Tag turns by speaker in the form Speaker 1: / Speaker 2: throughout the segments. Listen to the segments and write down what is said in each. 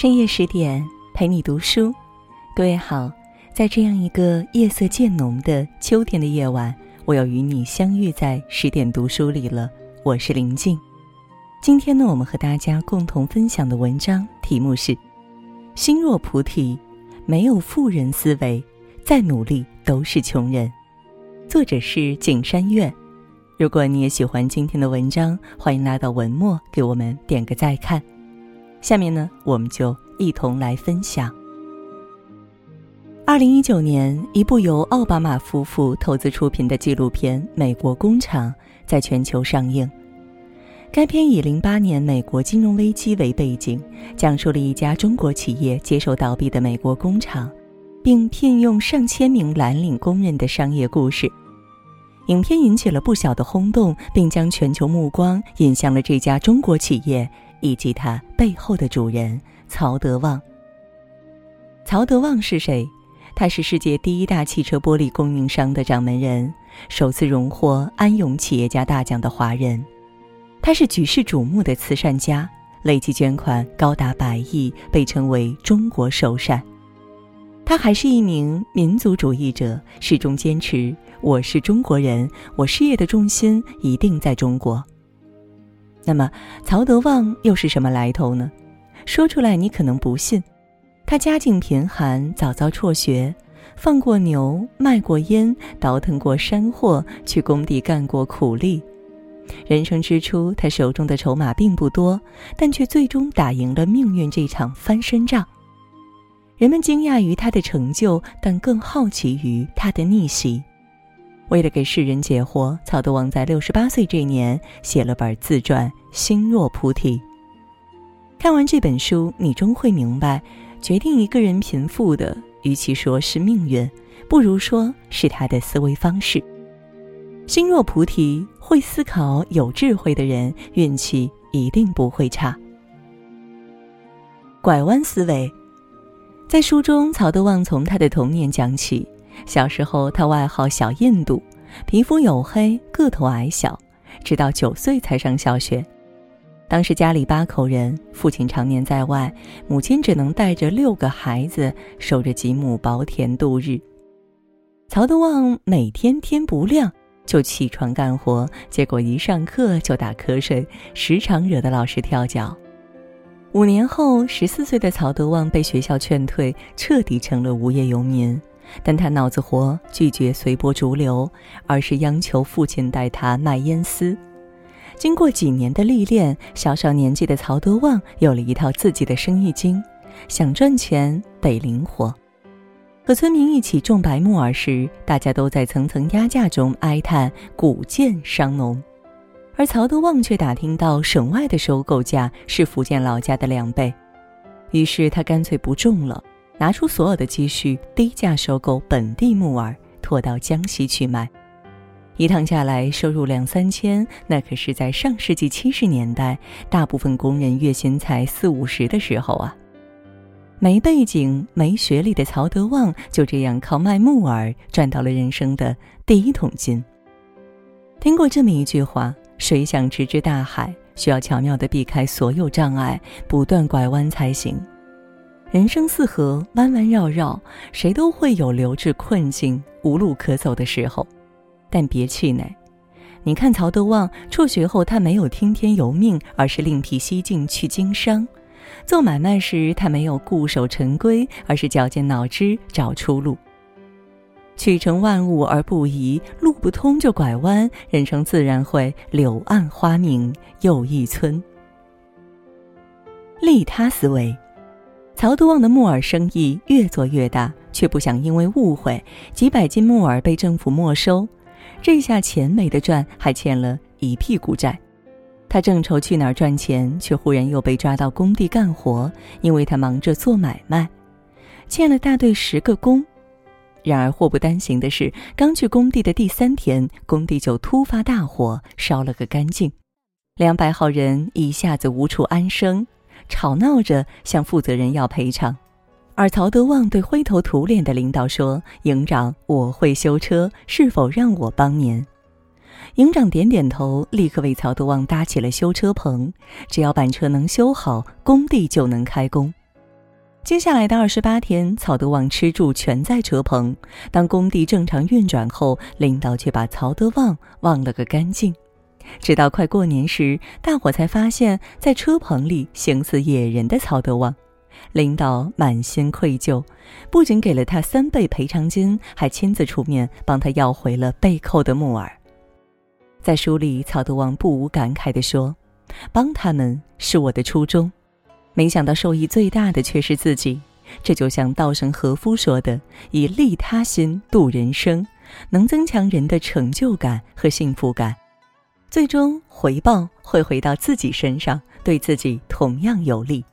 Speaker 1: 深夜十点陪你读书，各位好，在这样一个夜色渐浓的秋天的夜晚，我要与你相遇在十点读书里了。我是林静，今天呢，我们和大家共同分享的文章题目是《心若菩提，没有富人思维，再努力都是穷人》，作者是景山月。如果你也喜欢今天的文章，欢迎来到文末给我们点个再看。下面呢，我们就一同来分享。二零一九年，一部由奥巴马夫妇投资出品的纪录片《美国工厂》在全球上映。该片以零八年美国金融危机为背景，讲述了一家中国企业接手倒闭的美国工厂，并聘用上千名蓝领工人的商业故事。影片引起了不小的轰动，并将全球目光引向了这家中国企业。以及他背后的主人曹德旺。曹德旺是谁？他是世界第一大汽车玻璃供应商的掌门人，首次荣获安永企业家大奖的华人。他是举世瞩目的慈善家，累计捐款高达百亿，被称为“中国首善”。他还是一名民族主义者，始终坚持“我是中国人，我事业的重心一定在中国”。那么，曹德旺又是什么来头呢？说出来你可能不信。他家境贫寒，早早辍学，放过牛，卖过烟，倒腾过山货，去工地干过苦力。人生之初，他手中的筹码并不多，但却最终打赢了命运这场翻身仗。人们惊讶于他的成就，但更好奇于他的逆袭。为了给世人解惑，曹德旺在六十八岁这年写了本自传《心若菩提》。看完这本书，你终会明白，决定一个人贫富的，与其说是命运，不如说是他的思维方式。心若菩提，会思考、有智慧的人，运气一定不会差。拐弯思维，在书中，曹德旺从他的童年讲起。小时候，他外号小印度，皮肤黝黑，个头矮小，直到九岁才上小学。当时家里八口人，父亲常年在外，母亲只能带着六个孩子，守着几亩薄田度日。曹德旺每天天不亮就起床干活，结果一上课就打瞌睡，时常惹得老师跳脚。五年后，十四岁的曹德旺被学校劝退，彻底成了无业游民。但他脑子活，拒绝随波逐流，而是央求父亲带他卖烟丝。经过几年的历练，小小年纪的曹德旺有了一套自己的生意经。想赚钱得灵活。和村民一起种白木耳时，大家都在层层压价中哀叹谷贱伤农，而曹德旺却打听到省外的收购价是福建老家的两倍，于是他干脆不种了。拿出所有的积蓄，低价收购本地木耳，拖到江西去卖。一趟下来，收入两三千，那可是在上世纪七十年代，大部分工人月薪才四五十的时候啊。没背景、没学历的曹德旺，就这样靠卖木耳赚到了人生的第一桶金。听过这么一句话：“水想直至大海，需要巧妙地避开所有障碍，不断拐弯才行。”人生似河，弯弯绕绕，谁都会有流至困境、无路可走的时候，但别气馁。你看曹德旺辍学后，他没有听天由命，而是另辟蹊径去经商；做买卖时，他没有固守陈规，而是绞尽脑汁找出路。取成万物而不移，路不通就拐弯，人生自然会柳暗花明又一村。利他思维。曹德旺的木耳生意越做越大，却不想因为误会，几百斤木耳被政府没收。这下钱没得赚，还欠了一屁股债。他正愁去哪儿赚钱，却忽然又被抓到工地干活，因为他忙着做买卖，欠了大队十个工。然而祸不单行的是，刚去工地的第三天，工地就突发大火，烧了个干净，两百号人一下子无处安生。吵闹着向负责人要赔偿，而曹德旺对灰头土脸的领导说：“营长，我会修车，是否让我帮您？”营长点点头，立刻为曹德旺搭起了修车棚。只要板车能修好，工地就能开工。接下来的二十八天，曹德旺吃住全在车棚。当工地正常运转后，领导却把曹德旺忘了个干净。直到快过年时，大伙才发现，在车棚里形似野人的曹德旺。领导满心愧疚，不仅给了他三倍赔偿金，还亲自出面帮他要回了被扣的木耳。在书里，曹德旺不无感慨地说：“帮他们是我的初衷。”没想到受益最大的却是自己，这就像稻盛和夫说的：“以利他心度人生，能增强人的成就感和幸福感，最终回报会回到自己身上，对自己同样有利。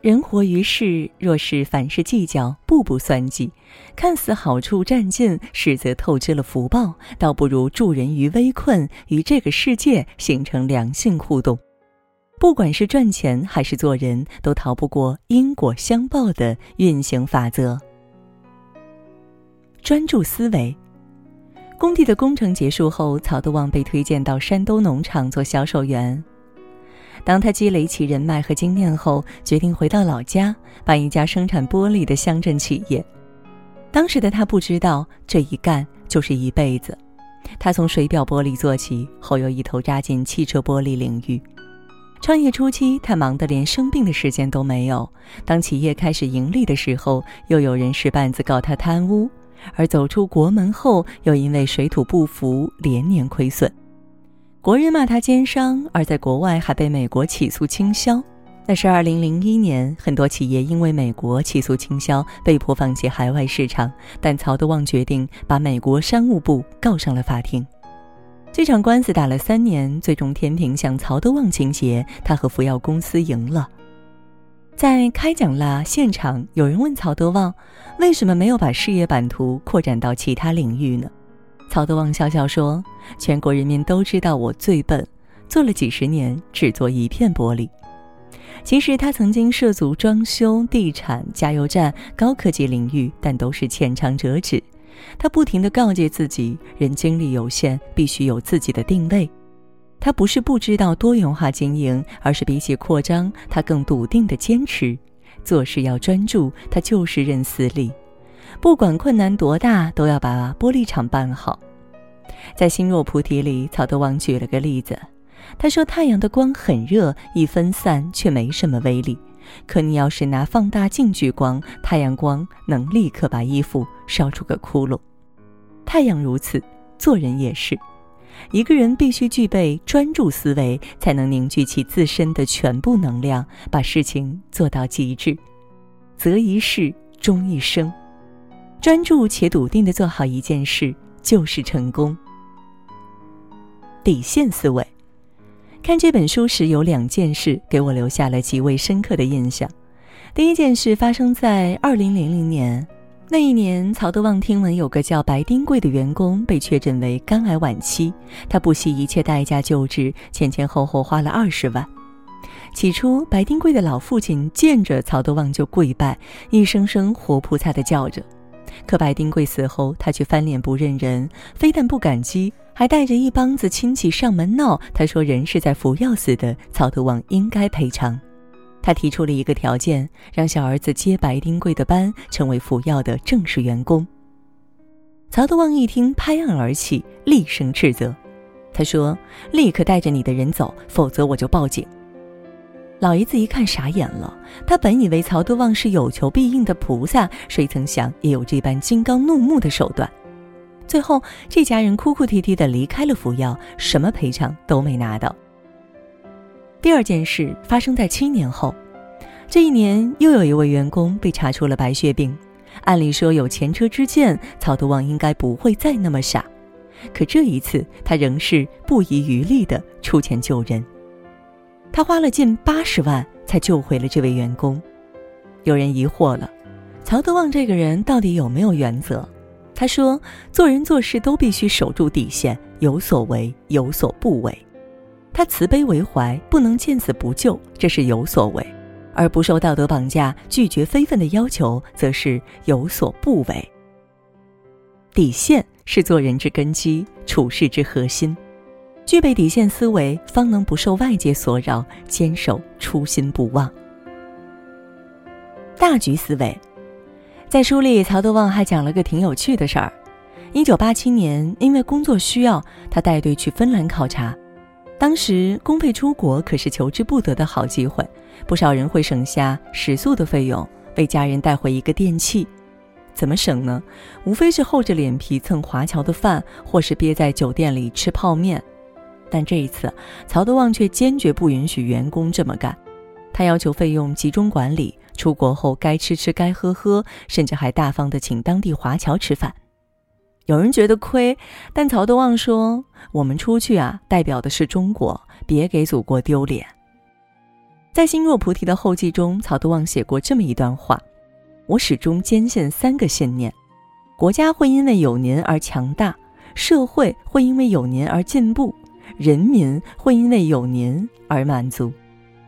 Speaker 1: 人活于世，若是凡事计较，步步算计，看似好处占尽，实则透支了福报，倒不如助人于危困，与这个世界形成良性互动。”不管是赚钱还是做人，都逃不过因果相报的运行法则。专注思维。工地的工程结束后，曹德旺被推荐到山东农场做销售员。当他积累起人脉和经验后，决定回到老家，办一家生产玻璃的乡镇企业。当时的他不知道，这一干就是一辈子。他从水表玻璃做起，后又一头扎进汽车玻璃领域。创业初期，他忙得连生病的时间都没有。当企业开始盈利的时候，又有人使绊子告他贪污；而走出国门后，又因为水土不服，连年亏损。国人骂他奸商，而在国外还被美国起诉倾销。那是二零零一年，很多企业因为美国起诉倾销，被迫放弃海外市场。但曹德旺决定把美国商务部告上了法庭。这场官司打了三年，最终天平向曹德旺倾斜，他和福耀公司赢了。在开讲啦现场，有人问曹德旺，为什么没有把事业版图扩展到其他领域呢？曹德旺笑笑说：“全国人民都知道我最笨，做了几十年只做一片玻璃。其实他曾经涉足装修、地产、加油站、高科技领域，但都是浅尝辄止。”他不停地告诫自己，人精力有限，必须有自己的定位。他不是不知道多元化经营，而是比起扩张，他更笃定的坚持做事要专注。他就是认死理，不管困难多大，都要把玻璃厂办好。在《心若菩提》里，曹德旺举了个例子，他说：“太阳的光很热，一分散却没什么威力。”可你要是拿放大镜聚光，太阳光能立刻把衣服烧出个窟窿。太阳如此，做人也是。一个人必须具备专注思维，才能凝聚起自身的全部能量，把事情做到极致。择一事终一生，专注且笃定的做好一件事，就是成功。底线思维。看这本书时，有两件事给我留下了极为深刻的印象。第一件事发生在二零零零年，那一年，曹德旺听闻有个叫白丁贵的员工被确诊为肝癌晚期，他不惜一切代价救治，前前后后花了二十万。起初，白丁贵的老父亲见着曹德旺就跪拜，一声声活菩萨的叫着。可白丁贵死后，他却翻脸不认人，非但不感激。还带着一帮子亲戚上门闹。他说：“人是在服药死的，曹德旺应该赔偿。”他提出了一个条件，让小儿子接白丁贵的班，成为服药的正式员工。曹德旺一听，拍案而起，厉声斥责。他说：“立刻带着你的人走，否则我就报警。”老爷子一看傻眼了。他本以为曹德旺是有求必应的菩萨，谁曾想也有这般金刚怒目的手段。最后，这家人哭哭啼啼的离开了福耀，什么赔偿都没拿到。第二件事发生在七年后，这一年又有一位员工被查出了白血病。按理说有前车之鉴，曹德旺应该不会再那么傻，可这一次他仍是不遗余力的出钱救人。他花了近八十万才救回了这位员工。有人疑惑了，曹德旺这个人到底有没有原则？他说：“做人做事都必须守住底线，有所为，有所不为。他慈悲为怀，不能见死不救，这是有所为；而不受道德绑架，拒绝非分的要求，则是有所不为。底线是做人之根基，处事之核心。具备底线思维，方能不受外界所扰，坚守初心不忘。”大局思维。在书里，曹德旺还讲了个挺有趣的事儿。一九八七年，因为工作需要，他带队去芬兰考察。当时公费出国可是求之不得的好机会，不少人会省下食宿的费用，为家人带回一个电器。怎么省呢？无非是厚着脸皮蹭华侨的饭，或是憋在酒店里吃泡面。但这一次，曹德旺却坚决不允许员工这么干。他要求费用集中管理。出国后该吃吃该喝喝，甚至还大方的请当地华侨吃饭。有人觉得亏，但曹德旺说：“我们出去啊，代表的是中国，别给祖国丢脸。”在《心若菩提》的后记中，曹德旺写过这么一段话：“我始终坚信三个信念：国家会因为有您而强大，社会会因为有您而进步，人民会因为有您而满足。”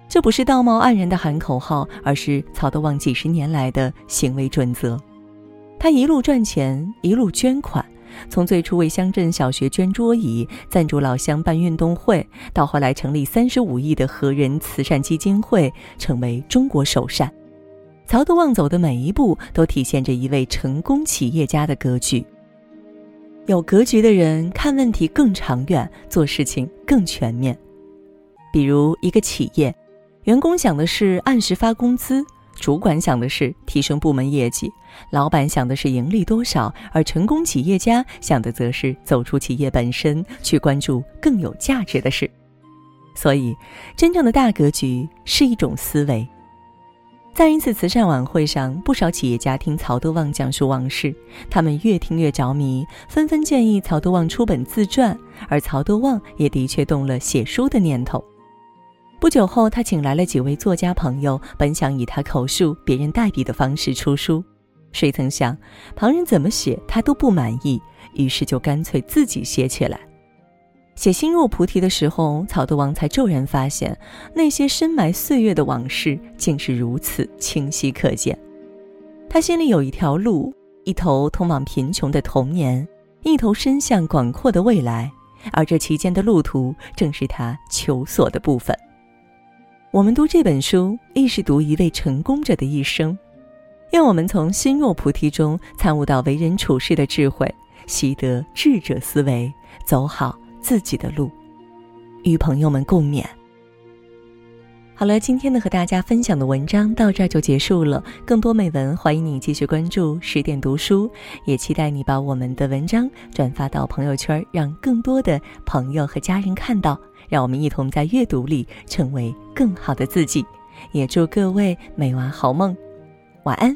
Speaker 1: 这不是道貌岸然的喊口号，而是曹德旺几十年来的行为准则。他一路赚钱，一路捐款，从最初为乡镇小学捐桌椅、赞助老乡办运动会，到后来成立三十五亿的和人慈善基金会，成为中国首善。曹德旺走的每一步，都体现着一位成功企业家的格局。有格局的人看问题更长远，做事情更全面。比如一个企业。员工想的是按时发工资，主管想的是提升部门业绩，老板想的是盈利多少，而成功企业家想的则是走出企业本身，去关注更有价值的事。所以，真正的大格局是一种思维。在一次慈善晚会上，不少企业家听曹德旺讲述往事，他们越听越着迷，纷纷建议曹德旺出本自传，而曹德旺也的确动了写书的念头。不久后，他请来了几位作家朋友，本想以他口述、别人代笔的方式出书，谁曾想旁人怎么写他都不满意，于是就干脆自己写起来。写《心若菩提》的时候，草头王才骤然发现，那些深埋岁月的往事竟是如此清晰可见。他心里有一条路，一头通往贫穷的童年，一头伸向广阔的未来，而这其间的路途，正是他求索的部分。我们读这本书，亦是读一位成功者的一生。愿我们从心若菩提中参悟到为人处事的智慧，习得智者思维，走好自己的路，与朋友们共勉。好了，今天的和大家分享的文章到这儿就结束了。更多美文，欢迎你继续关注十点读书，也期待你把我们的文章转发到朋友圈，让更多的朋友和家人看到。让我们一同在阅读里成为更好的自己，也祝各位美完好梦，晚安。